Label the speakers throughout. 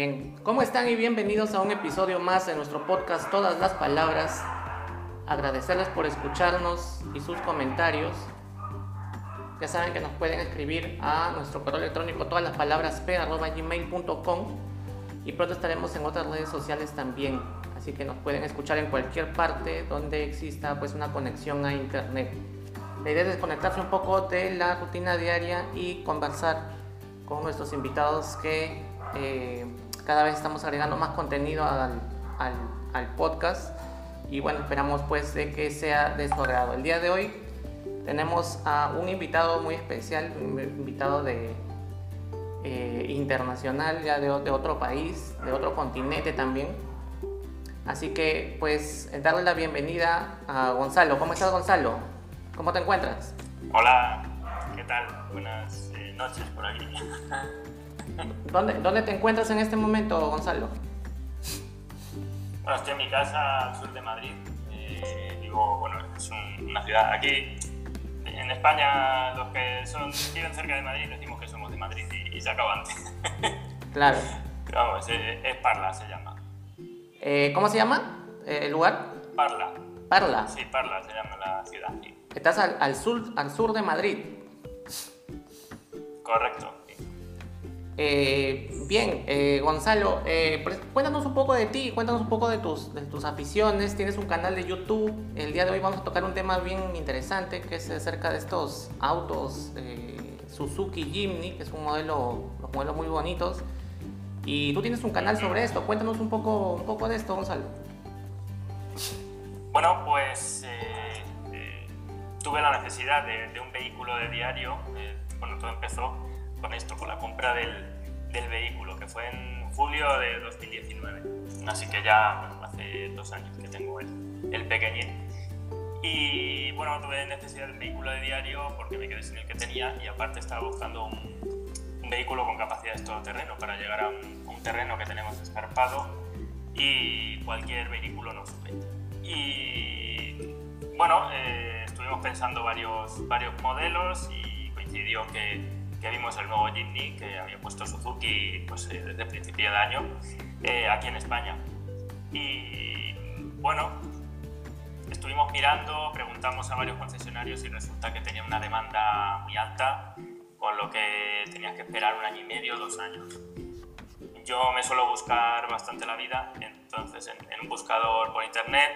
Speaker 1: Bien, ¿cómo están y bienvenidos a un episodio más de nuestro podcast Todas las Palabras? Agradecerles por escucharnos y sus comentarios. Ya saben que nos pueden escribir a nuestro correo electrónico todas las palabras p.gmail.com y pronto estaremos en otras redes sociales también. Así que nos pueden escuchar en cualquier parte donde exista pues una conexión a internet. La idea es desconectarse un poco de la rutina diaria y conversar con nuestros invitados que eh, cada vez estamos agregando más contenido al, al, podcast y bueno, esperamos pues que sea de. El día de hoy tenemos a un invitado muy especial, un invitado de eh, internacional, ya de, de, otro país, de otro continente también. Así que pues darle la bienvenida a Gonzalo. ¿Cómo estás Gonzalo? ¿Cómo te encuentras?
Speaker 2: Hola, ¿qué tal? Buenas eh, noches por aquí.
Speaker 1: ¿Dónde, ¿Dónde te encuentras en este momento, Gonzalo?
Speaker 2: Bueno, estoy en mi casa al sur de Madrid. Eh, digo, bueno, es una ciudad. Aquí, en España, los que son, viven cerca de Madrid decimos que somos de Madrid y, se acaba antes.
Speaker 1: Claro.
Speaker 2: Pero vamos, es, Parla, se llama.
Speaker 1: Eh, ¿Cómo se llama el lugar?
Speaker 2: Parla.
Speaker 1: Parla.
Speaker 2: Sí, Parla se llama la ciudad.
Speaker 1: Estás al, al, sur, al sur de Madrid.
Speaker 2: Correcto.
Speaker 1: Eh, bien, eh, Gonzalo, eh, cuéntanos un poco de ti, cuéntanos un poco de tus, de tus aficiones. Tienes un canal de YouTube. El día de hoy vamos a tocar un tema bien interesante que es acerca de estos autos Suzuki Jimny, que es un modelo, los modelos muy bonitos. Y tú tienes un canal sobre esto. Cuéntanos un poco, un poco de esto, Gonzalo.
Speaker 2: Bueno, pues tuve la necesidad de, un vehículo de diario. bueno, todo empezó con esto, con la compra del, del vehículo, que fue en julio de 2019. Así que ya bueno, hace dos años que tengo el, el pequeñín. Y bueno, tuve necesidad de un vehículo de diario porque me quedé sin el que tenía y aparte estaba buscando un, un vehículo con capacidad de todoterreno para llegar a un, un, terreno que tenemos escarpado y cualquier vehículo nos sube. Y bueno, eh, estuvimos pensando varios, varios modelos y coincidió que que vimos el nuevo Jimny que había puesto Suzuki pues, eh, desde el principio de año eh, aquí en España. Y bueno, estuvimos mirando, preguntamos a varios concesionarios y resulta que tenía una demanda muy alta, con lo que tenías que esperar un año y medio, dos años. Yo me suelo buscar bastante la vida, entonces en, en un buscador por internet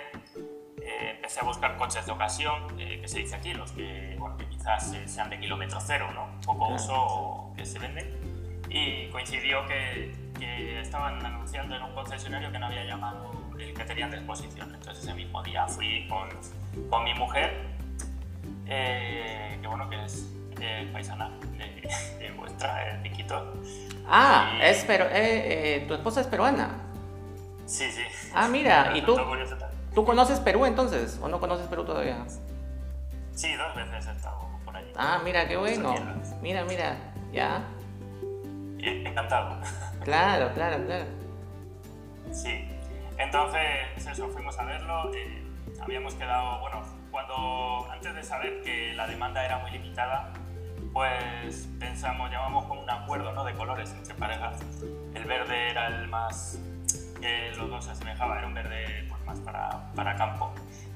Speaker 2: eh, empecé a buscar coches de ocasión, que se dice aquí, los que, bueno, quizás sean de kilómetro cero, ¿no? Poco uso o que se venden. Y coincidió que, que, estaban anunciando en un concesionario que no había llamado el que tenían de exposición. Entonces ese mismo día fui con, con mi mujer, eh, que bueno, que es eh, paisana de, vuestra, el Piquito.
Speaker 1: Ah, es pero, eh, tu esposa es peruana.
Speaker 2: Sí, sí.
Speaker 1: Ah, mira, ¿y tú? ¿Tú conoces Perú entonces? ¿O no conoces Perú todavía?
Speaker 2: Sí, dos veces he estado.
Speaker 1: Ah, mira, qué bueno. Mira, mira, ya.
Speaker 2: Encantado.
Speaker 1: Claro, claro, claro.
Speaker 2: Sí. Entonces, eso, fuimos a verlo. Eh, habíamos quedado, bueno, cuando antes de saber que la demanda era muy limitada, pues pensamos, llamamos con un acuerdo ¿no? de colores entre parejas. El verde era el más que los dos se asemejaba, era un verde pues, más para, para campo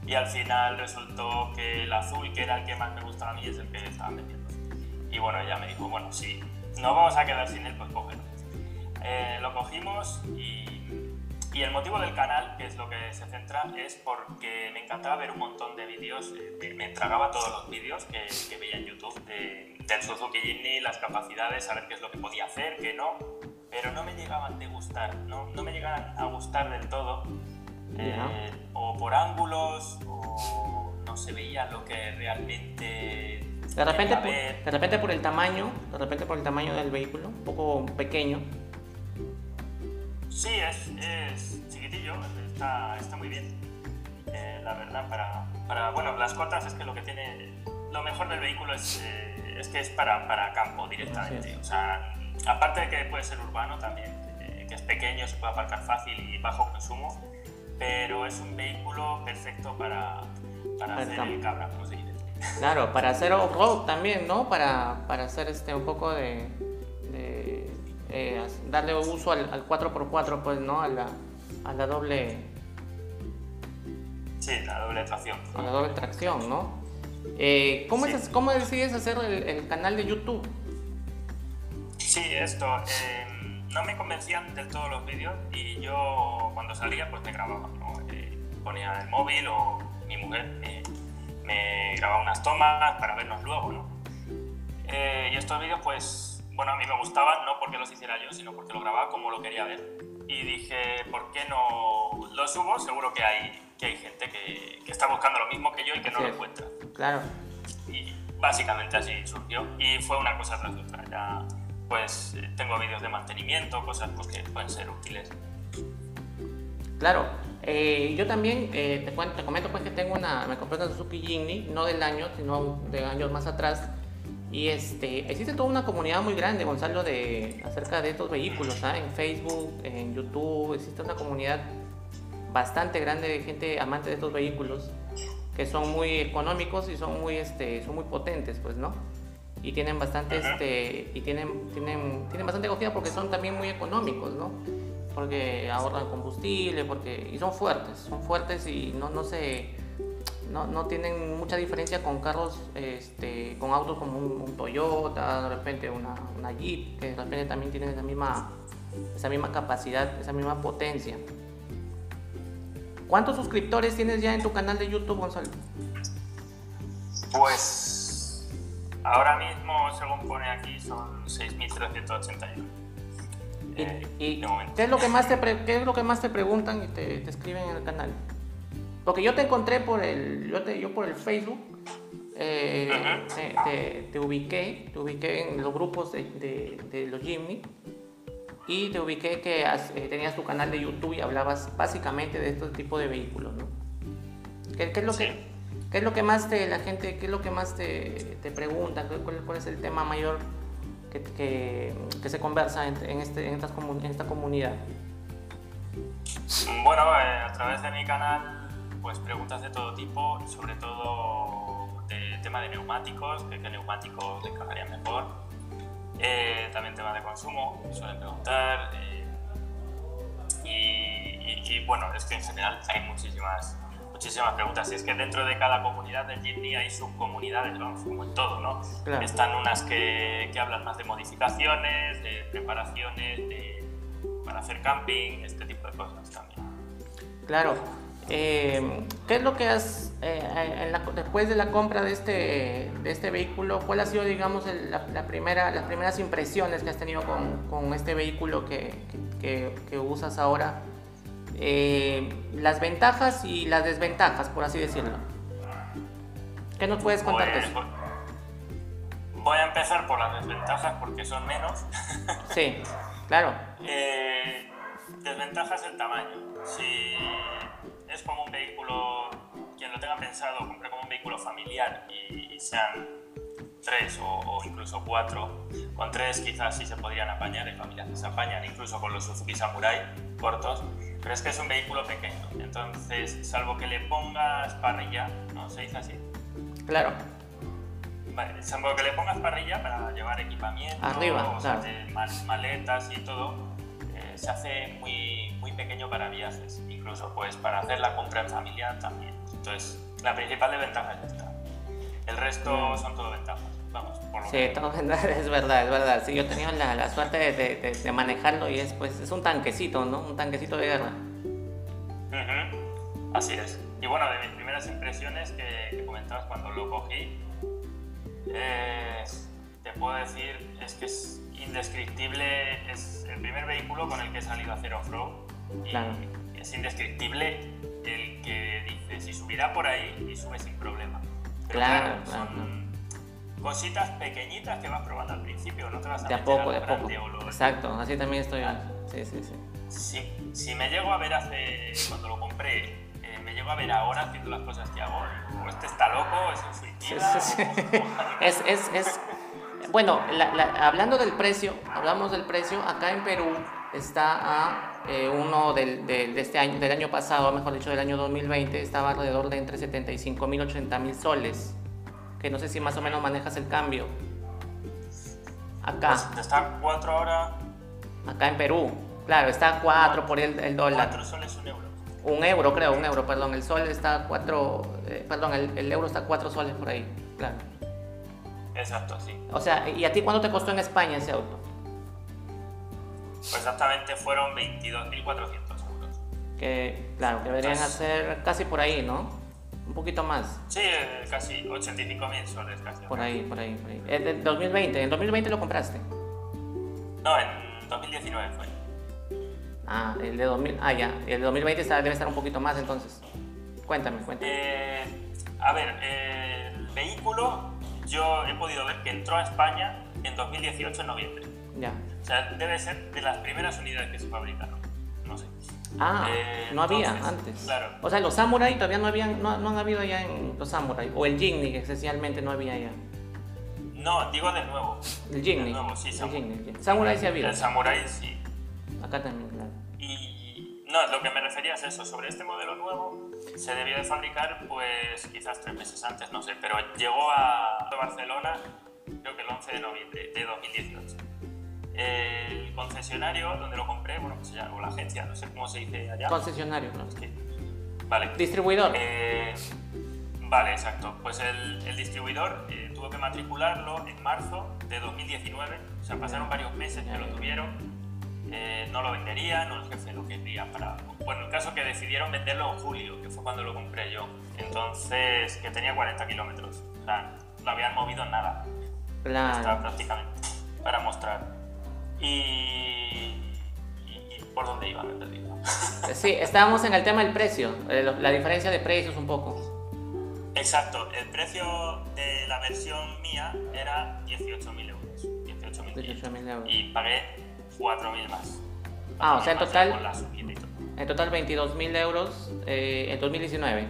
Speaker 2: y al final resultó que el azul, que era el que más me gustaba a mí, es el que estaban vendiendo. Y bueno, ella me dijo, bueno, si no vamos a quedar sin él, pues cógelo. Eh, lo cogimos y, y, el motivo del canal, que es lo que se centra, es porque me encantaba ver un montón de vídeos, eh, me, tragaba todos los vídeos que, que, veía en YouTube de, del Suzuki Jimny, las capacidades, saber qué es lo que podía hacer, qué no, pero no me llegaban de gustar, no, no me llegaban a gustar del todo eh, o por ángulos, o no se veía lo que realmente...
Speaker 1: De repente, por, de repente por el tamaño, de repente por el tamaño del vehículo, un poco pequeño.
Speaker 2: Sí, es, es chiquitillo, está, está muy bien. Eh, la verdad, para, para, bueno, las cotas es que lo que tiene, lo mejor del vehículo es, eh, es que es para, para campo directamente. O sea, aparte de que puede ser urbano también, que es pequeño, se puede aparcar fácil y bajo consumo, pero es un vehículo perfecto para, para hacer el cabra, se dice.
Speaker 1: Claro, para hacer off-road también, ¿no? Para, para hacer este, un poco de, eh, darle uso al, 4x4, pues, ¿no? A la, a la doble...
Speaker 2: Sí, la doble tracción.
Speaker 1: A la doble tracción, ¿no? Eh, ¿cómo, ¿Cómo decides hacer el, canal de YouTube?
Speaker 2: Sí, esto. Eh, no me convencían del todo los vídeos y yo cuando salía pues me grababa. ¿no? ponía el móvil o mi mujer me grababa unas tomas para vernos luego. ¿no? y estos vídeos pues bueno, a mí me gustaban, no porque los hiciera yo, sino porque lo grababa como lo quería ver. Y dije, ¿por qué no lo subo? Seguro que hay, que hay gente que, que está buscando lo mismo que yo y que no lo encuentra.
Speaker 1: Claro.
Speaker 2: Y básicamente así surgió. Y fue una cosa tras otra. Ya, pues tengo vídeos de mantenimiento, cosas pues, que pueden ser útiles.
Speaker 1: Claro. Eh, yo también eh, te, te, comento pues que tengo una, me compré una Suzuki Jimny, no del año, sino de años más atrás y este, existe toda una comunidad muy grande, Gonzalo, de, acerca de estos vehículos, ¿ah? en Facebook, en YouTube, existe una comunidad bastante grande de gente amante de estos vehículos que son muy económicos y son muy, este, son muy potentes, pues, ¿no? Y tienen bastante, este, y tienen, tienen, tienen bastante acogida porque son también muy económicos, ¿no? Porque ahorran combustible, porque, y son fuertes, son fuertes y no, no se no, no, tienen mucha diferencia con carros, este, con autos como un, Toyota, de repente una, una, Jeep, que de repente también tienen esa misma, esa misma capacidad, esa misma potencia. ¿Cuántos suscriptores tienes ya en tu canal de YouTube, Gonzalo?
Speaker 2: Pues ahora mismo, según pone aquí, son 6.381.
Speaker 1: ¿Y, eh, y ¿qué, es lo que más te qué es lo que más te preguntan y te, te escriben en el canal? Porque yo te encontré por el, yo, te, yo por el Facebook, eh, te, ubiqué, te ubiqué en los grupos de, de, los Jimny y te ubiqué que eh, tenías tu canal de YouTube y hablabas básicamente de este tipo de vehículos, ¿no? ¿Qué, es lo que, ¿Qué es lo que más te, la gente, qué es lo que más te, te pregunta? ¿Cuál, ¿Cuál, es el tema mayor que, que, que se conversa en, en, este, en, estas, en esta comunidad?
Speaker 2: Bueno, eh, a través de mi canal pues preguntas de todo tipo, sobre todo de tema de neumáticos, qué neumáticos le mejor. Eh, también tema de consumo, suelen preguntar. Eh, y, bueno, es que en general hay muchísimas, muchísimas preguntas. Y es que dentro de cada comunidad del Jimny hay subcomunidades, vamos, como en todo, ¿no? Están unas que, que, hablan más de modificaciones, de preparaciones, de, para hacer camping, este tipo de cosas también.
Speaker 1: Claro. Eh, ¿Qué es lo que has, eh, después de la compra de este, de este vehículo, cuál ha sido, digamos, la, primera, las primeras impresiones que has tenido con, con este vehículo que, que, que usas ahora? Eh, las ventajas y las desventajas, por así decirlo. ¿Qué nos puedes contar?
Speaker 2: Pues, voy a empezar por las desventajas porque son menos.
Speaker 1: sí, claro.
Speaker 2: desventajas el tamaño. Si es como un vehículo, quien lo tenga pensado, compre como un vehículo familiar y, sean tres o, incluso cuatro. Con tres quizás sí se podrían apañar, en familias se apañan, incluso con los Suzuki Samurai cortos, pero es que es un vehículo pequeño. Entonces, salvo que le pongas parrilla, ¿no? ¿Se dice así?
Speaker 1: Claro.
Speaker 2: Vale, salvo que le pongas parrilla para llevar equipamiento,
Speaker 1: Arriba, claro.
Speaker 2: maletas y todo, eh, se hace muy, muy pequeño para viajes incluso pues para hacer la compra en familia también. Entonces, la principal desventaja es esta. El resto mm. son todo ventajas. Vamos, por lo
Speaker 1: sí, todo es verdad, es verdad. Sí, yo he tenido la, la suerte de, de, manejarlo y es pues es un tanquecito, ¿no? Un tanquecito de guerra.
Speaker 2: Así es. Y bueno, de mis primeras impresiones que, comentabas cuando lo cogí, te puedo decir, es que es indescriptible, es el primer vehículo con el que he salido a hacer off-road. Claro es indescriptible el que dice, si subirá por ahí y sube sin problema.
Speaker 1: claro,
Speaker 2: son cositas pequeñitas que vas probando al principio, no te vas a
Speaker 1: De a poco, de a poco. Exacto, así también estoy. Sí, sí, sí.
Speaker 2: Si, si, me llego a ver hace, cuando lo compré, eh, me llego a ver ahora haciendo las cosas que hago, o este está loco, es suicida. Sí, sí,
Speaker 1: es, es, es, bueno, hablando del precio, hablamos del precio, acá en Perú está a eh, uno del, de este año, del año pasado, mejor dicho, del año 2020, estaba alrededor de entre 75 mil y 80 mil soles. Que no sé si más o menos manejas el cambio. Acá.
Speaker 2: Pues está 4 ahora.
Speaker 1: Acá en Perú. Claro, está a 4 por el, el dólar.
Speaker 2: 4 soles un euro.
Speaker 1: Un euro, creo, un euro, perdón. El sol está a 4. Eh, perdón, el, el, euro está a 4 soles por ahí. Claro.
Speaker 2: Exacto, sí.
Speaker 1: O sea, ¿y a ti cuánto te costó en España ese auto?
Speaker 2: Pues exactamente fueron 22.400 euros.
Speaker 1: Que, claro, que deberían hacer casi por ahí, ¿no? Un poquito más.
Speaker 2: Sí, casi 85.000 soles casi.
Speaker 1: Por ahí, por ahí, por ahí. ¿Es de 2020? ¿En 2020 lo compraste?
Speaker 2: No, en 2019 fue.
Speaker 1: Ah, el de 2000, ah, ya. El de 2020 está, debe estar un poquito más entonces. Cuéntame, cuéntame.
Speaker 2: Eh, a ver, el vehículo yo he podido ver que entró a España en 2018 en noviembre.
Speaker 1: Ya.
Speaker 2: O sea, debe ser de las primeras unidades que se fabricaron. No sé.
Speaker 1: Ah, eh, no había antes.
Speaker 2: Claro.
Speaker 1: O sea, los Samurai todavía no habían, no, no han habido ya en los Samurai. O el Jimny, que esencialmente no había ya.
Speaker 2: No, digo de nuevo.
Speaker 1: El.
Speaker 2: De nuevo, sí,
Speaker 1: el
Speaker 2: Samurai.
Speaker 1: Sí ha habido.
Speaker 2: El Samurai sí.
Speaker 1: Acá también, claro.
Speaker 2: Y no, lo que me refería es eso, sobre este modelo nuevo se debió de fabricar pues quizás tres meses antes, no sé, pero llegó a Barcelona creo que el 11 de noviembre de 2018. El concesionario donde lo compré, bueno, pues ya, o la agencia, no sé cómo se dice allá.
Speaker 1: Concesionario, ¿no?
Speaker 2: Vale.
Speaker 1: Distribuidor.
Speaker 2: Eh, vale, exacto. Pues el, el distribuidor eh, tuvo que matricularlo en marzo de 2019, o sea, pasaron varios meses que lo tuvieron eh, no lo venderían o el jefe lo quería para... Bueno, el caso que decidieron venderlo en julio, que fue cuando lo compré yo. Entonces, que tenía 40 kilómetros. O sea, lo habían movido en nada.
Speaker 1: Claro.
Speaker 2: Prácticamente para mostrar. Y, por dónde iba, me perdido.
Speaker 1: Sí, estábamos en el tema del precio, eh, la diferencia de precios un poco.
Speaker 2: Exacto, el precio de la versión mía era 18.000 euros. 18.000
Speaker 1: 18.000 euros.
Speaker 2: Y pagué 4.000 más.
Speaker 1: Ah, o sea, en total-. En total 22.000 euros eh, en 2019.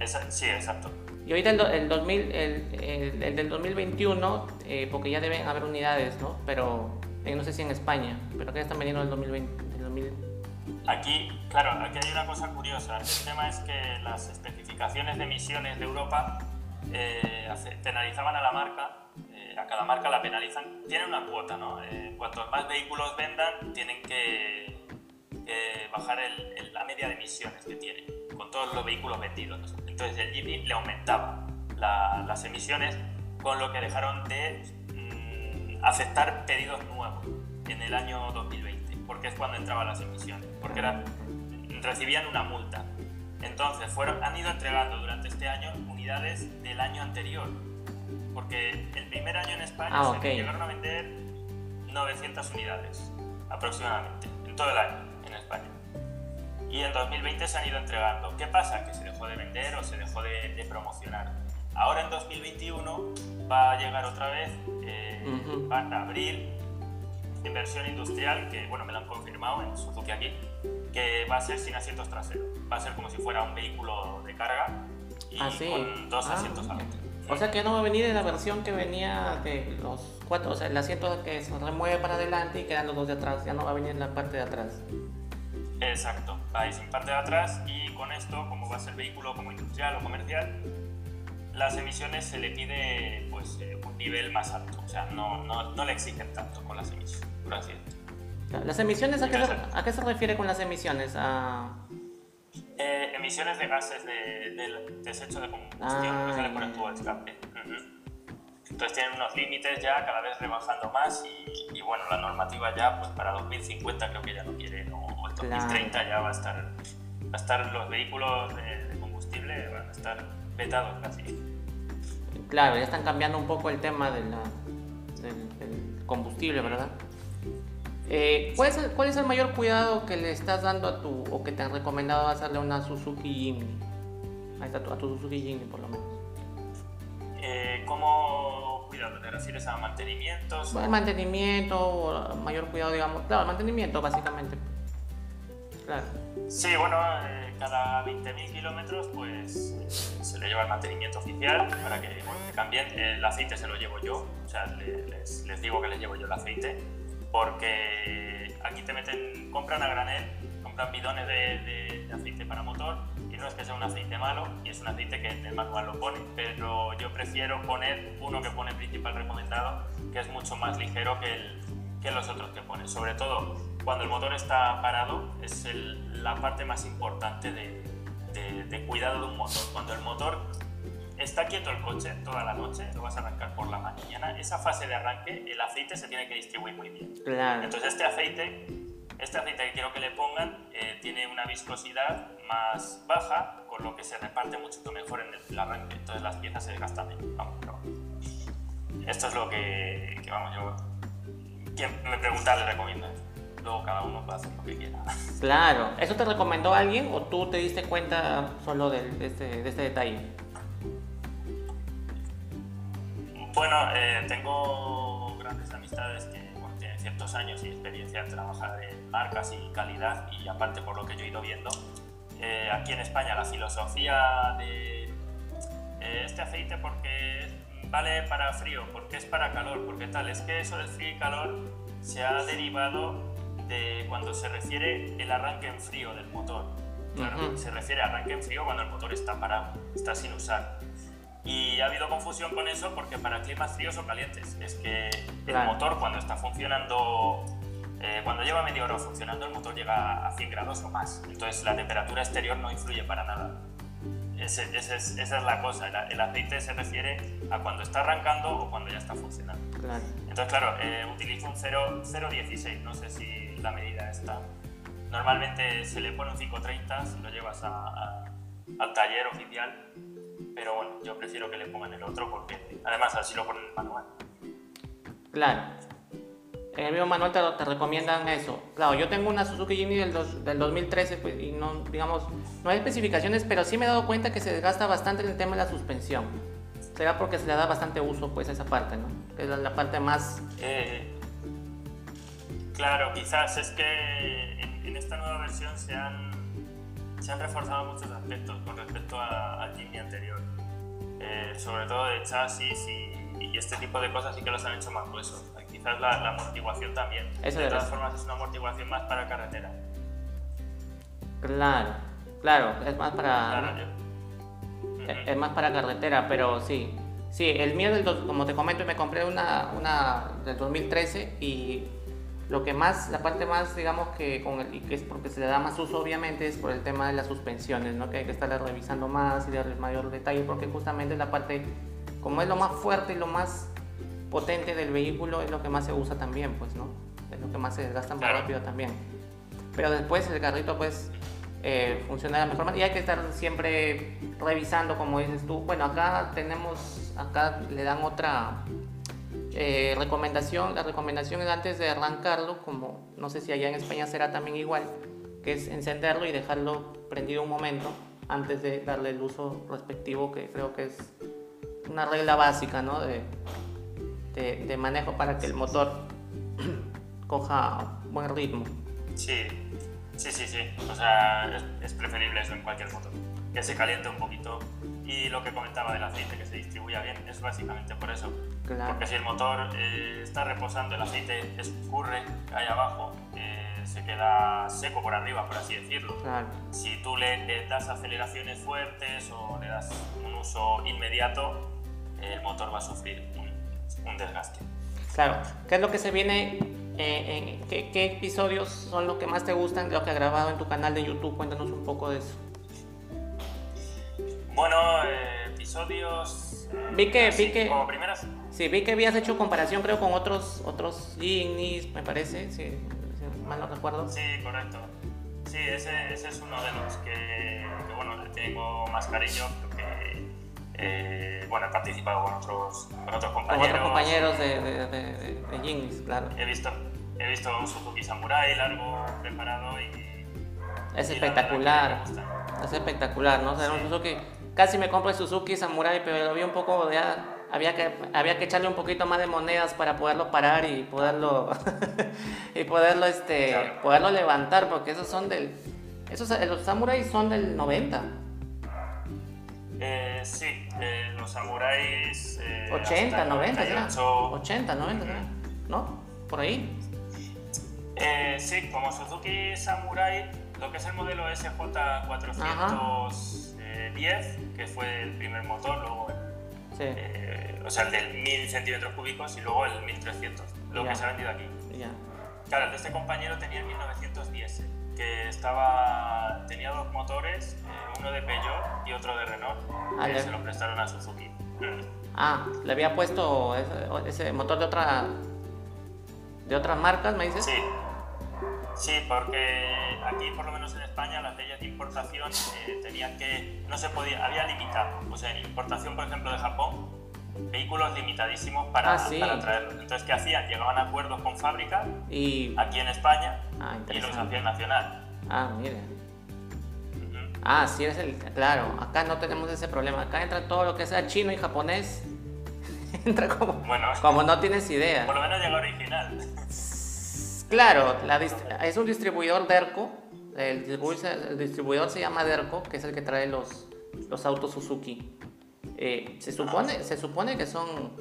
Speaker 2: Esa- sí, exacto.
Speaker 1: Y ahorita el, el 2000, el, el- el del 2021, eh, porque ya deben haber unidades, ¿no? Pero eh, no sé si en España, pero que ya están vendiendo el 2020. El 2000...
Speaker 2: Aquí, claro, aquí hay una cosa curiosa. El tema es que las especificaciones de emisiones de Europa eh, penalizaban a la marca, a cada marca la penalizan, tienen una cuota, ¿no? Cuantos más vehículos vendan, tienen que, bajar la media de emisiones que tienen con todos los vehículos vendidos. Entonces el Jimny le aumentaba la- las emisiones, con lo que dejaron de mm, aceptar pedidos nuevos en el año 2020, porque es cuando entraban las emisiones, porque recibían una multa. Entonces fueron, han ido entregando durante este año unidades del año anterior, porque el primer año en España
Speaker 1: Ah,
Speaker 2: se llegaron a vender 900 unidades aproximadamente, en todo el año en España. Y en 2020 se han ido entregando. ¿Qué pasa? Que se dejó de vender o se dejó de, de promocionar. Ahora en 2021 va a llegar otra vez, eh,
Speaker 1: Ujú.
Speaker 2: van a abrir en versión industrial, que bueno, me lo han confirmado en Suzuki aquí, que va a ser sin asientos traseros. Va a ser como si fuera un vehículo de carga y
Speaker 1: Ah, sí.
Speaker 2: con dos
Speaker 1: Ah.
Speaker 2: asientos adelante.
Speaker 1: O sea que no va a venir en la versión que venía de los cuatro, o sea, el asiento que se remueve para adelante y quedan los dos de atrás, ya no va a venir en la parte de atrás.
Speaker 2: Exacto, va a ir sin parte de atrás y con esto, como va a ser vehículo como industrial o comercial, las emisiones se le pide pues, eh, un nivel más alto, o sea, no, no, no le exigen tanto con las emisiones, por así decirlo.
Speaker 1: ¿Las emisiones a qué, se, a qué se refiere con las emisiones? A...
Speaker 2: Eh, emisiones de gases de, del desecho de combustión
Speaker 1: Ah,
Speaker 2: que sale por el tubo de escape. Ujú. Entonces tienen unos límites ya cada vez rebajando más y, y, bueno, la normativa ya pues para 2050 creo que ya no quiere, o o el 2030 ya va a estar, va a estar los vehículos de, de combustible van a estar vetados casi.
Speaker 1: Claro, ya están cambiando un poco el tema de la, del, del combustible, ¿verdad? Eh, ¿cuál, es el, ¿Cuál es el mayor cuidado que le estás dando a tu, o que te han recomendado hacerle a una Suzuki Jimny? Ahí está, a tu Suzuki Jimny por lo menos.
Speaker 2: Eh, ¿Cómo cuidado? ¿Te refieres a mantenimientos?
Speaker 1: Bueno, el mantenimiento, o mayor cuidado, digamos. Claro, el mantenimiento, básicamente. Claro.
Speaker 2: Sí, bueno, eh, cada 20.000 kilómetros pues eh, se le lleva el mantenimiento oficial para que bueno, cambien. El aceite se lo llevo yo, o sea, le- les, les digo que les llevo yo el aceite, porque aquí te meten, compran a granel, compran bidones de, de- de aceite para motor y no es que sea un aceite malo y es un aceite que en el manual lo pone, pero yo prefiero poner uno que pone principal recomendado, que es mucho más ligero que el, que los otros que pones. Sobre todo cuando el motor está parado, es la parte más importante de, de, cuidado de un motor. Cuando el motor está quieto el coche toda la noche, lo vas a arrancar por la mañana, esa fase de arranque, el aceite se tiene que distribuir muy bien. Entonces este aceite, este aceite que quiero que le pongan eh, tiene una viscosidad más baja, con lo que se reparte mucho mejor en el, arranque. Entonces las piezas se desgastan menos. Vamos, esto es lo que, que, vamos, yo, quien me pregunta le recomiendo luego cada uno puede hacer lo que quiera.
Speaker 1: Claro, ¿eso te recomendó alguien o tú te diste cuenta solo de, este, de este, detalle?
Speaker 2: Bueno, eh, tengo grandes amistades que ciertos años y experiencia en trabajar en marcas y calidad y aparte por lo que yo he ido viendo, eh, aquí en España la filosofía de eh, este aceite porque vale para frío, porque es para calor, porque tal, es que eso del frío y calor se ha derivado de cuando se refiere el arranque en frío del motor. Claro, se refiere a arranque en frío cuando el motor está parado, está sin usar. Habido confusión con eso porque para climas fríos o calientes, es que el motor cuando está funcionando, eh, cuando lleva media hora funcionando, el motor llega a 100 grados o más. Entonces la temperatura exterior no influye para nada. esa es la cosa, el, aceite se refiere a cuando está arrancando o cuando ya está funcionando. Entonces, claro, eh, utilizo un 0,16, no sé si la medida esta. Normalmente se le pone un 530 si lo llevas al taller oficial, pero bueno, yo prefiero que le pongan el otro porque además así lo ponen en el manual.
Speaker 1: Claro. En el mismo manual te, recomiendan eso. Claro, yo tengo una Suzuki Jimny del, del 2013 pues, y no, digamos, no hay especificaciones, pero sí me he dado cuenta que se desgasta bastante en el tema de la suspensión. Será porque se le da bastante uso pues a esa parte, ¿no? Que es la, parte más...
Speaker 2: Eh, Claro, quizás es que en, esta nueva versión se han, se han reforzado muchos aspectos con respecto al Jimny anterior. Eh, sobre todo de chasis y, este tipo de cosas sí que los han hecho más gruesos. Quizás la, amortiguación también. de todas formas es una amortiguación más para carretera.
Speaker 1: Claro, claro, es más para... es, más para carretera, pero sí. Sí, el mío, del, como te comento, me compré una, una del 2013 y lo que más, la parte más, digamos, que, con el, y que es porque se le da más uso, obviamente, es por el tema de las suspensiones, ¿no? Que hay que estarle revisando más y darle mayor detalle, porque justamente la parte, como es lo más fuerte y lo más potente del vehículo, es lo que más se usa también, pues, ¿no? Es lo que más se desgasta más rápido también. Pero después el carrito, pues, eh, funciona de la mejor manera y hay que estar siempre revisando, como dices tú. Bueno, acá tenemos, acá le dan otra eh, recomendación, la recomendación es antes de arrancarlo, como no sé si allá en España será también igual, que es encenderlo y dejarlo prendido un momento antes de darle el uso respectivo, que creo que es una regla básica ¿no? de, de, manejo para que el motor coja buen ritmo.
Speaker 2: Sí, sí, sí, sí. O sea, es, es preferible eso en cualquier motor. Que se caliente un poquito y lo que comentaba del aceite, que se distribuya bien, es básicamente por eso. Porque si el motor eh, está reposando, el aceite escurre ahí abajo, eh, se queda seco por arriba, por así decirlo. Si tú le, das aceleraciones fuertes o le das un uso inmediato, el motor va a sufrir un, desgaste.
Speaker 1: Claro, ¿qué es lo que se viene? Eh, en, ¿qué, ¿Qué episodios son los que más te gustan de lo que has grabado en tu canal de YouTube? Cuéntanos un poco de eso.
Speaker 2: Bueno, eh, episodios.
Speaker 1: Vi que, vi
Speaker 2: que. Como primeras.
Speaker 1: Sí, vi que habías hecho comparación, creo, con otros otros Ignis, me parece, si, mal no recuerdo.
Speaker 2: Sí, correcto. Sí, ese, ese es uno de los que, que bueno, le tengo más cariño, porque eh, bueno, he participado con otros, con otros compañeros.
Speaker 1: Con otros compañeros de, de, de, de claro.
Speaker 2: He visto, he visto un Suzuki Samurai largo, preparado y.
Speaker 1: Es espectacular. Es espectacular, ¿no? O sea, un Suzuki casi me compro el Suzuki Samurai, pero lo vi un poco, ya había que, había que echarle un poquito más de monedas para poderlo parar y poderlo, y poderlo, este, poderlo levantar, porque esos son del, esos, los Samurai son del 90.
Speaker 2: Eh, sí, eh, los samuráis...
Speaker 1: 80, 90, 80, 90, ¿no? Por ahí.
Speaker 2: Eh, sí, como Suzuki Samurai, lo que es el modelo SJ400 10, que fue el primer motor, luego el, eh, o sea, el del 1000 centímetros cúbicos y luego el 1300, lo que se ha vendido aquí.
Speaker 1: Ya.
Speaker 2: Claro, el de este compañero tenía el 1910, que estaba, tenía dos motores, eh, uno de Peugeot y otro de Renault,
Speaker 1: Ah,
Speaker 2: que se lo prestaron a Suzuki.
Speaker 1: Ah, le había puesto ese, ese motor de otra de otras marcas, me dices.
Speaker 2: Sí, sí, porque aquí, por lo menos en España, las leyes de importación eh, tenían que, no se podía, había limitado. O sea, en importación, por ejemplo, de Japón, vehículos limitadísimos para,
Speaker 1: Ah, sí.
Speaker 2: para traerlos. Entonces, ¿qué hacían? Llegaban a acuerdos con fábrica
Speaker 1: Y
Speaker 2: aquí en España
Speaker 1: ah,
Speaker 2: y los hacían nacional.
Speaker 1: Ah, mire. Ah, sí eres el claro, acá no tenemos ese problema. Acá entra todo lo que sea chino y japonés. entra como
Speaker 2: Bueno,
Speaker 1: como no tienes
Speaker 2: por
Speaker 1: idea.
Speaker 2: lo menos llega original.
Speaker 1: Claro, la es un distribuidor Derco. El distribuidor, el distribuidor se llama Derco, que es el que trae los, los autos Suzuki. Eh, se supone se supone que son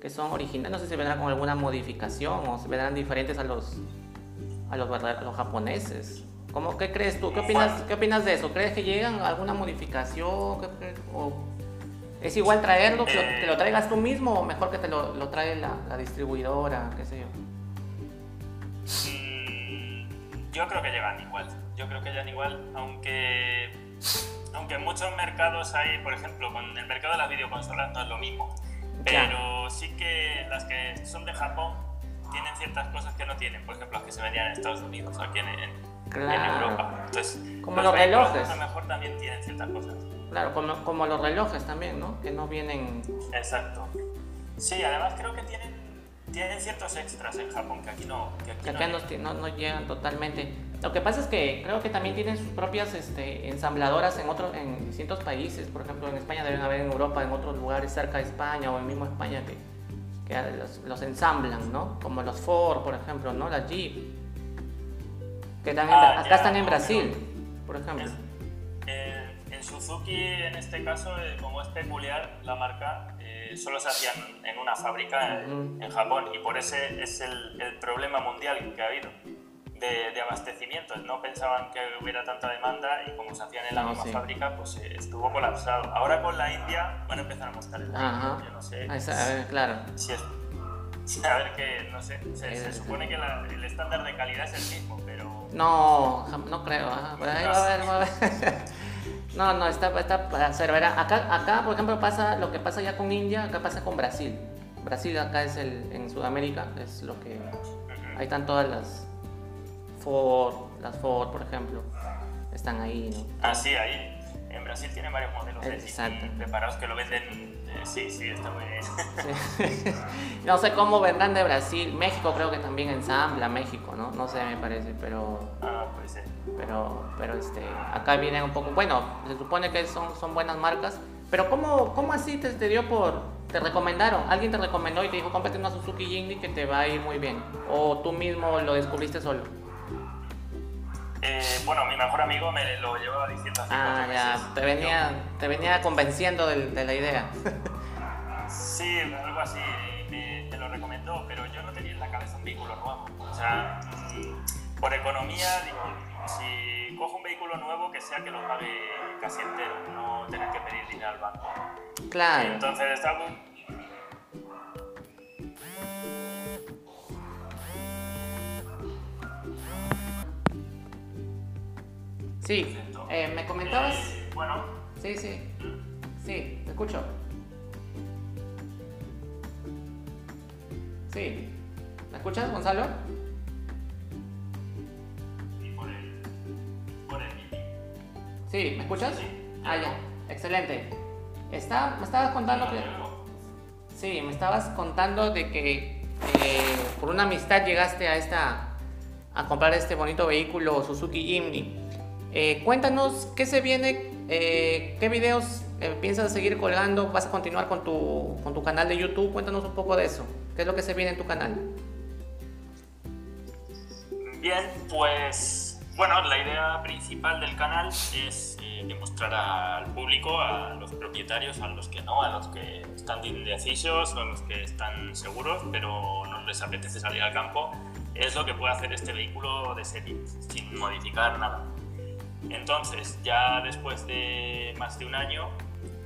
Speaker 1: que son originales. No sé si vendrán con alguna modificación o si vendrán diferentes a los a los, a los japoneses. ¿Cómo, ¿Qué crees tú? ¿Qué opinas, ¿Qué opinas de eso? ¿Crees que llegan a alguna modificación? ¿Qué? ¿O ¿Es igual traerlo, que lo, que lo traigas tú mismo o mejor que te lo, lo trae la, la distribuidora? ¿Qué sé yo?
Speaker 2: Mm, Yo creo que llegan igual. Yo creo que llegan igual, aunque, aunque en muchos mercados hay, por ejemplo, con el mercado de las videoconsolas no es lo mismo. Pero sí que las que son de Japón tienen ciertas cosas que no tienen. Por ejemplo, las que se vendían en Estados Unidos, aquí en, en- en
Speaker 1: Claro.
Speaker 2: Europa. Entonces,
Speaker 1: Como los
Speaker 2: vehículos
Speaker 1: relojes.
Speaker 2: A lo mejor también tienen ciertas cosas.
Speaker 1: Claro, como, como los relojes también, ¿no? Que no vienen...
Speaker 2: Exacto. Sí, además creo que tienen, tienen ciertos extras en Japón que aquí no. Que aquí no
Speaker 1: acá no, ti- no, no llegan totalmente. Lo que pasa es que creo que también tienen sus propias este, ensambladoras en, otros en distintos países. Por ejemplo, en España deben haber, en Europa, en otros lugares cerca de España o en mismo España que, que los, los ensamblan, ¿no? Como los Ford, por ejemplo, ¿no? La Jeep. Que están en-
Speaker 2: Ah,
Speaker 1: acá
Speaker 2: ya,
Speaker 1: están en
Speaker 2: no,
Speaker 1: Brasil, por ejemplo.
Speaker 2: Es- eh, Suzuki, en este caso, eh, como es peculiar la marca, eh, solo se hacían en una fábrica en, en Japón y por ese es el, el problema mundial que ha habido de, de abastecimiento. No pensaban que hubiera tanta demanda y como se hacían en la misma
Speaker 1: sí.
Speaker 2: fábrica, pues eh, estuvo colapsado. Ahora con la India van a empezar a mostrar el
Speaker 1: Ajá.
Speaker 2: Yo no sé
Speaker 1: esa- a ver, claro.
Speaker 2: si es... A ver que, no sé, se, se
Speaker 1: Eh,
Speaker 2: supone que la- el estándar de calidad es el mismo, pero...
Speaker 1: No, no creo. ajá, por ahí va a haber, va a haber. No, no, está, está para Acá, acá, por ejemplo, pasa lo que pasa ya con India, acá pasa con Brasil. Brasil acá es el, en Sudamérica, es lo que... Ahí están todas las Ford, las Ford, por ejemplo, están ahí, ¿no?
Speaker 2: Ah, sí, ahí. En Brasil tienen varios modelos de
Speaker 1: Exacto.
Speaker 2: Preparados que lo venden. Sí, sí, está muy bien.
Speaker 1: No sé cómo vendrán de Brasil. México creo que también ensambla México, ¿no? No sé, me parece, pero...
Speaker 2: ah, pues sí.
Speaker 1: pero, pero este, acá vienen un poco, bueno, se supone que son, son buenas marcas, pero ¿cómo, cómo así te, te dio por, te recomendaron? ¿Alguien te recomendó y te dijo, cómprate una Suzuki Jimny que te va a ir muy bien? ¿O tú mismo lo descubriste solo?
Speaker 2: Eh, bueno, mi mejor amigo me lo llevaba diciendo hace
Speaker 1: Ah, ya,
Speaker 2: meses.
Speaker 1: te venía, te venía convenciendo del- de, la idea.
Speaker 2: Sí, algo así. Me, me lo recomendó, pero yo no tenía en la cabeza un vehículo nuevo. O sea, mm, por economía, digo, si cojo un vehículo nuevo, que sea que lo pague casi entero, no tener que pedir dinero al banco.
Speaker 1: Claro,
Speaker 2: Entonces, estaba
Speaker 1: sí, eh, me comentabas,
Speaker 2: Eh, bueno,
Speaker 1: sí, sí, sí, te escucho. Sí, ¿me escuchas, Gonzalo?
Speaker 2: y por el, por el.
Speaker 1: Sí, ¿me escuchas?
Speaker 2: Sí.
Speaker 1: Ah, ya, excelente. Está, me estabas contando que... Sí, me estabas contando de que eh, por una amistad llegaste a esta a comprar este bonito vehículo Suzuki Jimny. Eh, cuéntanos qué se viene, eh, qué videos eh, piensas seguir colgando, vas a continuar con tu, con tu canal de YouTube, cuéntanos un poco de eso. ¿Qué es lo que se viene en tu canal?
Speaker 2: Bien, pues bueno, la idea principal del canal es demostrar al público, a los propietarios, a los que no, a los que están indecisos, a los que están seguros, pero no les apetece salir al campo, es lo que puede hacer este vehículo de serie, sin modificar nada. Entonces, ya después de más de un año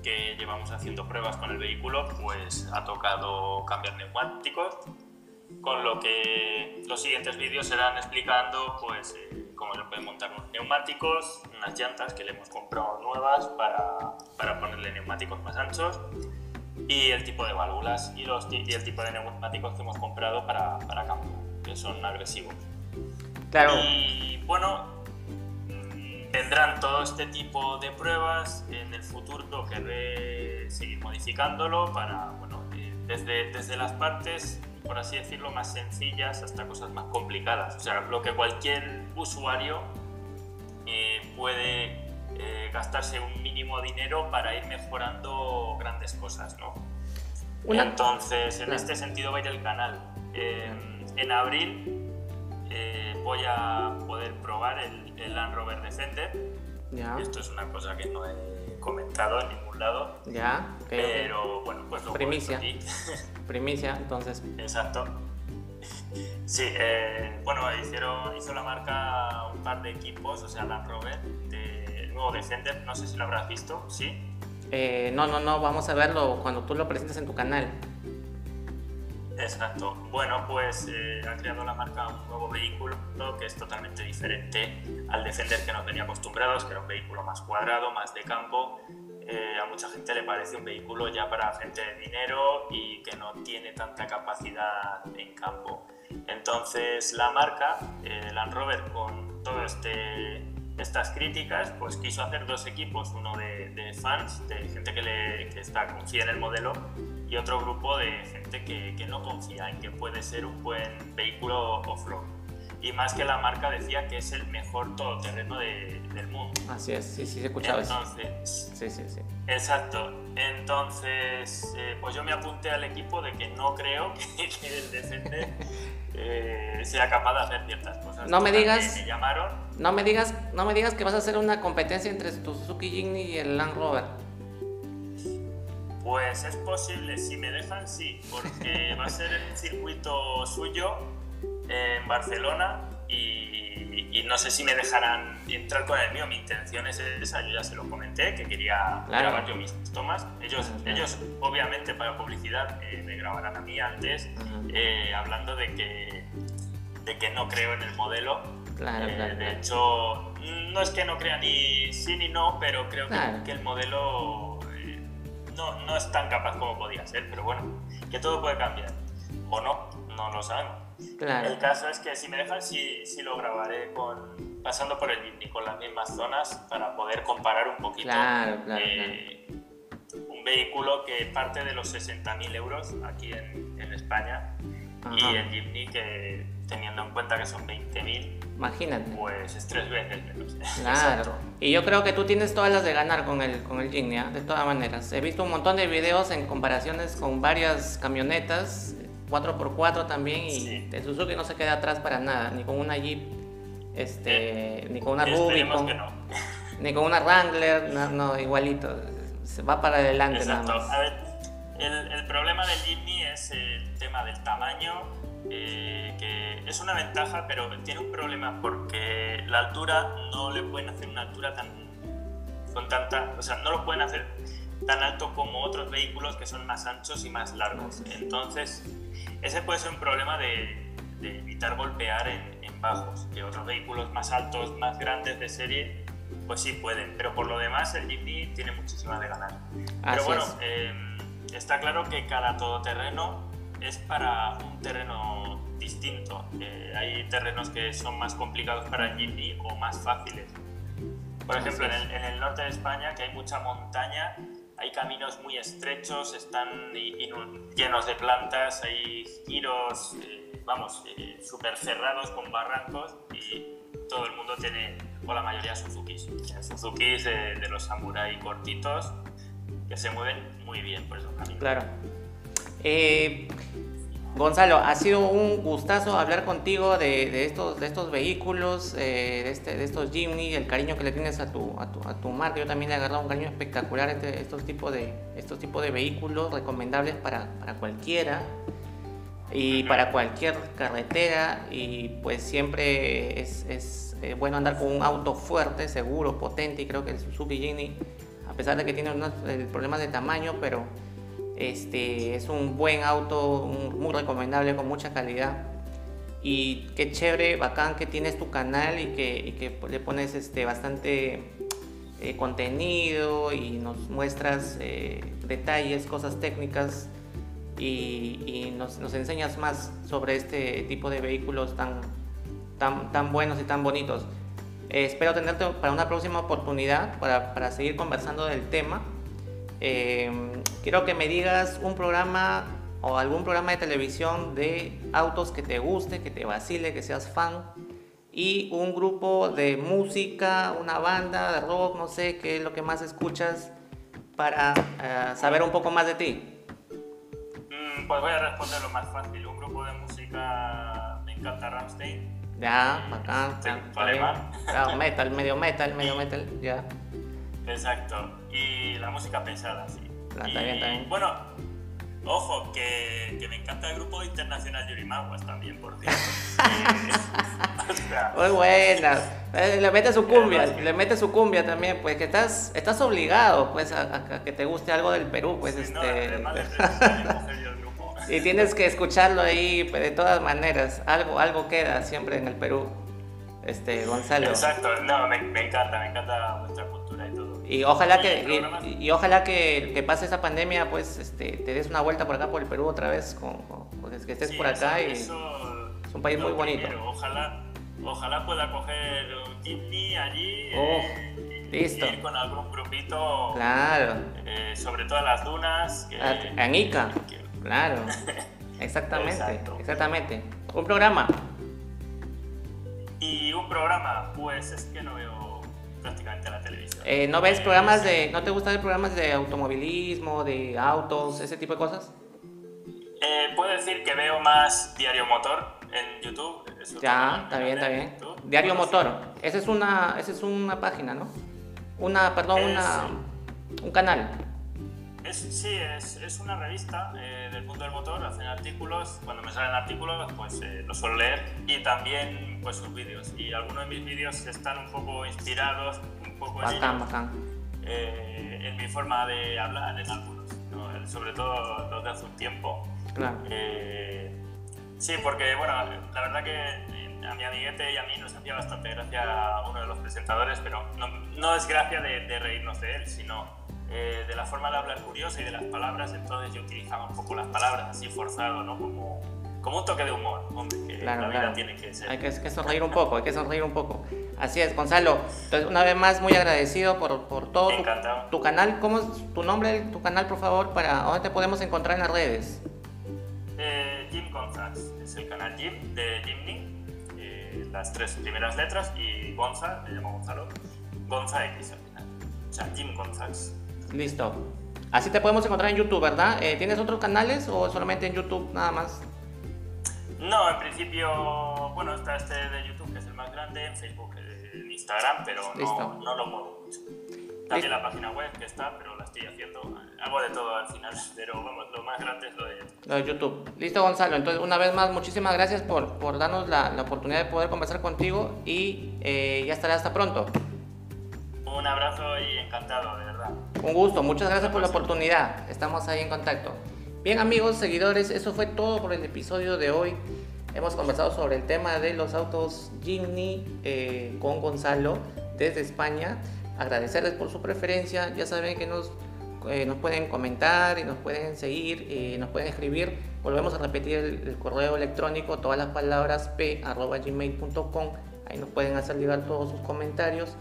Speaker 2: que llevamos haciendo pruebas con el vehículo, pues ha tocado cambiar neumáticos con lo que los siguientes vídeos serán explicando pues eh, cómo se pueden montar unos neumáticos, unas llantas que le hemos comprado nuevas para, para ponerle neumáticos más anchos y el tipo de válvulas y, los, y el tipo de neumáticos que hemos comprado para, para campo, que son agresivos.
Speaker 1: Claro.
Speaker 2: Y bueno, tendrán todo este tipo de pruebas. En el futuro querré seguir modificándolo para, bueno, eh, desde, desde las partes, por así decirlo, más sencillas hasta cosas más complicadas. O sea, lo que cualquier usuario eh, puede eh, gastarse un mínimo dinero para ir mejorando grandes cosas, ¿no? Entonces, en este sentido va a ir el canal. en abril eh, voy a poder probar el, el Land Rover Defender. Esto es una cosa que no he comentado en ningún lado.
Speaker 1: Ya,
Speaker 2: pero bueno, pues lo
Speaker 1: Primicia. Primicia, entonces.
Speaker 2: Exacto. Sí, eh, bueno, hicieron, hizo la marca un par de equipos, o sea, Land Rover, del nuevo Defender, no sé si lo habrás visto, ¿sí?
Speaker 1: Eh, no, no, no, vamos a verlo cuando tú lo presentes en tu canal.
Speaker 2: Exacto. Bueno, pues eh, ha creado la marca un nuevo vehículo que es totalmente diferente al Defender que nos venía acostumbrados, que era un vehículo más cuadrado, más de campo. Eh, a mucha gente le parece un vehículo ya para gente de dinero y que no tiene tanta capacidad en campo. Entonces la marca, eh, Land Rover, con todas este, estas críticas, pues quiso hacer dos equipos, uno de, fans, de gente que, le, está, confía en el modelo, y otro grupo de gente que, que no confía en que puede ser un buen vehículo off-road. Y más que la marca decía que es el mejor todoterreno de, del mundo.
Speaker 1: Así es, sí, sí, he escuchado
Speaker 2: Entonces,
Speaker 1: eso. Sí, sí, sí.
Speaker 2: Exacto. Entonces, eh, pues yo me apunté al equipo de que no creo que, que el Defender eh, sea capaz de hacer ciertas cosas.
Speaker 1: No me digas.
Speaker 2: Me llamaron.
Speaker 1: No me digas, no me digas que vas a hacer una competencia entre tu Suzuki Jimny y el Land Rover.
Speaker 2: Pues es posible, si me dejan sí, porque va a ser en un circuito suyo en Barcelona y, no sé si me dejarán entrar con el mío. Mi intención es esa, yo ya se lo comenté, que quería grabar yo mis tomas. Ellos, ellos obviamente para publicidad eh, me grabarán a mí antes, eh, hablando de que, de que no creo en el modelo.
Speaker 1: Eh,
Speaker 2: de hecho, no es que no crea ni sí ni no, pero creo que, que el modelo no, no es tan capaz como podía ser, pero bueno, que todo puede cambiar. O no, no lo sabemos. El caso es que si me dejan, sí, sí lo grabaré con, pasando por el Bitney con las mismas zonas para poder comparar un poquito.
Speaker 1: Eh,
Speaker 2: un vehículo que parte de los 60.000 euros aquí en, en España y el Jimny que teniendo en cuenta que son 20.000,
Speaker 1: imagínate.
Speaker 2: Pues es tres veces menos.
Speaker 1: Claro. Y yo creo que tú tienes todas las de ganar con el con el Jimny, ¿ah? de todas maneras. He visto un montón de videos en comparaciones con varias camionetas 4x4 también y el Suzuki no se queda atrás para nada, ni con una Jeep, este,
Speaker 2: eh,
Speaker 1: ni con una Rubicon, ni con una Wrangler, no, igualito, se va para adelante
Speaker 2: Exacto. nada más. A ver, el, el problema del Jimny es el tema del tamaño eh, que es una ventaja, pero tiene un problema porque la altura no le pueden hacer una altura tan con tanta, o sea, no lo pueden hacer tan alto como otros vehículos que son más anchos y más largos. Entonces, ese puede ser un problema de, evitar golpear en, bajos, que otros vehículos más altos, más grandes de serie, pues sí pueden, pero por lo demás el Jeepney tiene muchísimas de ganar. pero bueno, eh, está claro que cada todoterreno es para un terreno distinto. Eh, hay terrenos que son más complicados para el Jeepney o más fáciles. Por ejemplo, en el, norte de España, que hay mucha montaña, hay caminos muy estrechos, están llenos de plantas, hay giros, eh, vamos, eh, súper cerrados con barrancos y todo el mundo tiene, o la mayoría, Suzukis. Suzukis de, de los samurai cortitos que se mueven muy bien por esos caminos.
Speaker 1: Claro. Eh, Gonzalo, ha sido un gustazo hablar contigo de, estos, de estos vehículos, eh, de, este, de estos Jimny, el cariño que le tienes a tu, a tu, a tu marca. Yo también le he agarrado un cariño espectacular entre estos tipos de, estos tipos de vehículos recomendables para, para cualquiera y para cualquier carretera. Y pues siempre es, es eh, bueno andar con un auto fuerte, seguro, potente. Y creo que el Suzuki Jimny, a pesar de que tiene unos problemas de tamaño, pero Este, es un buen auto, muy recomendable, con mucha calidad. Y qué chévere, bacán que tienes tu canal y que, que le pones este, bastante eh, contenido y nos muestras eh, detalles, cosas técnicas y, nos, enseñas más sobre este tipo de vehículos tan, tan, tan buenos y tan bonitos. Eh, espero tenerte para una próxima oportunidad para, para seguir conversando del tema. Quiero que me digas un programa o algún programa de televisión de autos que te guste, que te vacile, que seas fan, y un grupo de música, una banda de rock, no sé, qué es lo que más escuchas para eh, saber un poco más de ti.
Speaker 2: Mm, pues voy a responder lo más fácil. Un grupo de música me encanta Rammstein.
Speaker 1: Ya, bacán.
Speaker 2: alemán.
Speaker 1: metal, medio metal, medio metal, ya.
Speaker 2: Exacto. Y la música pesada, sí.
Speaker 1: Ah, está bien, está bien.
Speaker 2: Bueno, Ojo, que, que, me encanta el grupo internacional Yurimaguas también, por cierto.
Speaker 1: Muy buena. Eh, le mete su cumbia, le mete su cumbia también, pues que estás, estás obligado pues a, que te guste algo del Perú, pues este. y tienes que escucharlo ahí pues, de todas maneras. Algo, algo queda siempre en el Perú. Este, Gonzalo.
Speaker 2: Exacto, no, me, me encanta, me encanta vuestra y.
Speaker 1: Y ojalá que, y, ojalá que, que, pase esta pandemia, pues este, te des una vuelta por acá por el Perú otra vez, con, pues, que estés por acá. y es un país muy bonito.
Speaker 2: Ojalá, ojalá pueda coger un allí
Speaker 1: oh,
Speaker 2: eh,
Speaker 1: listo.
Speaker 2: ir con algún grupito.
Speaker 1: Claro.
Speaker 2: Eh, sobre todo las dunas. Que,
Speaker 1: en Ica. Claro. Exactamente. exactamente. Un programa.
Speaker 2: Y un programa, pues es que no veo prácticamente la televisión.
Speaker 1: Eh, ¿No ves programas de, no te gustan ver programas de automovilismo, de autos, ese tipo de cosas?
Speaker 2: Eh, puedo decir que veo más Diario Motor en YouTube.
Speaker 1: ya, está bien, está bien. Diario Motor, esa es una, esa es una página, ¿no? Una, perdón, una, un canal.
Speaker 2: Es, sí, es, es una revista eh, del mundo del motor, hacen artículos, cuando me salen artículos pues eh, los suelo leer y también pues sus vídeos. Y algunos de mis vídeos están un poco inspirados, un poco
Speaker 1: bacán,
Speaker 2: eh, en mi forma de hablar en algunos, sobre todo los de hace un tiempo.
Speaker 1: Claro.
Speaker 2: sí, porque bueno, la verdad que a mi amiguete y a mí nos hacía bastante gracia uno de los presentadores, pero no, no es gracia de, de reírnos de él, sino eh, de la forma de hablar curiosa y de las palabras, entonces yo utilizaba un poco las palabras así forzado, ¿no? Como, como un toque de humor, hombre, que la vida tiene que ser.
Speaker 1: Hay que, sonreír un poco, hay que sonreír un poco. Así es, Gonzalo. Entonces, una vez más, muy agradecido por, por todo tu, canal. ¿Cómo es tu nombre, tu canal, por favor? para ¿Dónde te podemos encontrar en las redes?
Speaker 2: Eh, Jim González, es el canal Jim de Jimny, eh, las tres primeras letras, y Gonza, me llamo Gonzalo, Gonza X al final. O sea, Jim González.
Speaker 1: Listo. Así te podemos encontrar en YouTube, ¿verdad? Eh, ¿Tienes otros canales o solamente en YouTube nada más?
Speaker 2: No, en principio, bueno, está este de YouTube que es el más grande, en Facebook, en Instagram, pero no, no, lo muevo mucho. También la página web que está, pero la estoy haciendo. Hago de todo al final, pero vamos, lo más grande es lo de YouTube.
Speaker 1: Lo de YouTube. Listo, Gonzalo. Entonces, una vez más, muchísimas gracias por, por darnos la, la oportunidad de poder conversar contigo y eh, ya estaré hasta pronto.
Speaker 2: Un abrazo y encantado, de verdad.
Speaker 1: Un gusto, muchas gracias por la oportunidad. Estamos ahí en contacto. Bien amigos, seguidores, eso fue todo por el episodio de hoy. Hemos conversado sobre el tema de los autos Jimny eh, con Gonzalo desde España. Agradecerles por su preferencia. Ya saben que nos, eh, pueden comentar y nos pueden seguir y nos pueden escribir. Volvemos a repetir el, correo electrónico, todas las palabras p.gmail.com. Ahí nos pueden hacer llegar todos sus comentarios.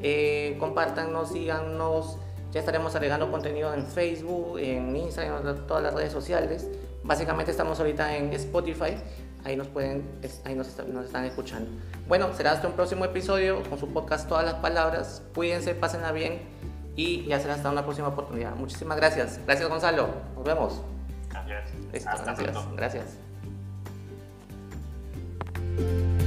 Speaker 1: Eh, síganos. Ya estaremos agregando contenido en Facebook, en Instagram, en todas las redes sociales. Básicamente estamos ahorita en Spotify. Ahí nos pueden, ahí nos, están escuchando. Bueno, será hasta un próximo episodio con su podcast Todas las Palabras. Cuídense, pásenla bien y ya será hasta una próxima oportunidad. Muchísimas gracias. Gracias Gonzalo. Nos vemos.
Speaker 2: Gracias.
Speaker 1: gracias. Gracias.